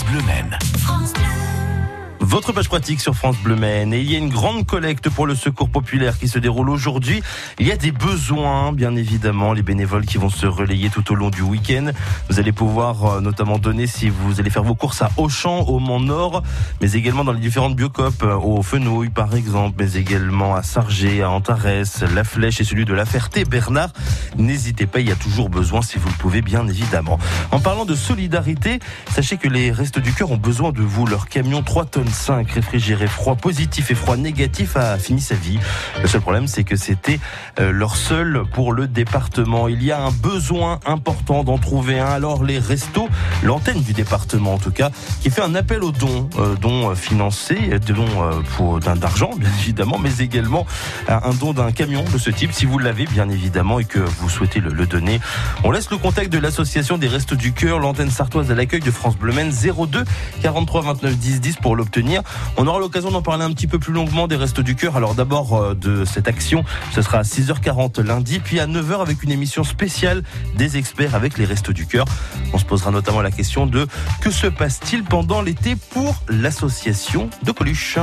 France Bleu Maine. Votre page pratique sur France Bleu Maine. Et il y a une grande collecte pour le secours populaire qui se déroule aujourd'hui. Il y a des besoins, bien évidemment, les bénévoles qui vont se relayer tout au long du week-end. Vous allez pouvoir euh, notamment donner si vous allez faire vos courses à Auchan, au Mont Nord, mais également dans les différentes biocopes, euh, au Fenouil par exemple, mais également à Sargé, à Antares, La Flèche et celui de La Ferté, Bernard. N'hésitez pas, il y a toujours besoin si vous le pouvez, bien évidemment. En parlant de solidarité, sachez que les Restes du Cœur ont besoin de vous. Leur camion 3 tonnes 5 réfrigéré froid positif et froid négatif a fini sa vie. Le seul problème, c'est que c'était euh, leur seul pour le département. Il y a un besoin important d'en trouver un. Alors les restos, l'antenne du département en tout cas, qui fait un appel aux dons, euh, dons financés, dons euh, pour d'argent bien évidemment, mais également un don d'un camion de ce type si vous l'avez bien évidemment et que vous souhaitez le, le donner. On laisse le contact de l'association des Restos du Cœur, l'antenne sartoise à l'accueil de France Bleu 02 43 29 10 10 pour l'obtenir. On aura l'occasion d'en parler un petit peu plus longuement des Restos du Cœur. Alors d'abord euh, de cette action, ce sera à 6h40 lundi, puis à 9h avec une émission spéciale des experts avec les Restos du Cœur. On se posera notamment la question de que se passe-t-il pendant l'été pour l'association de Coluche?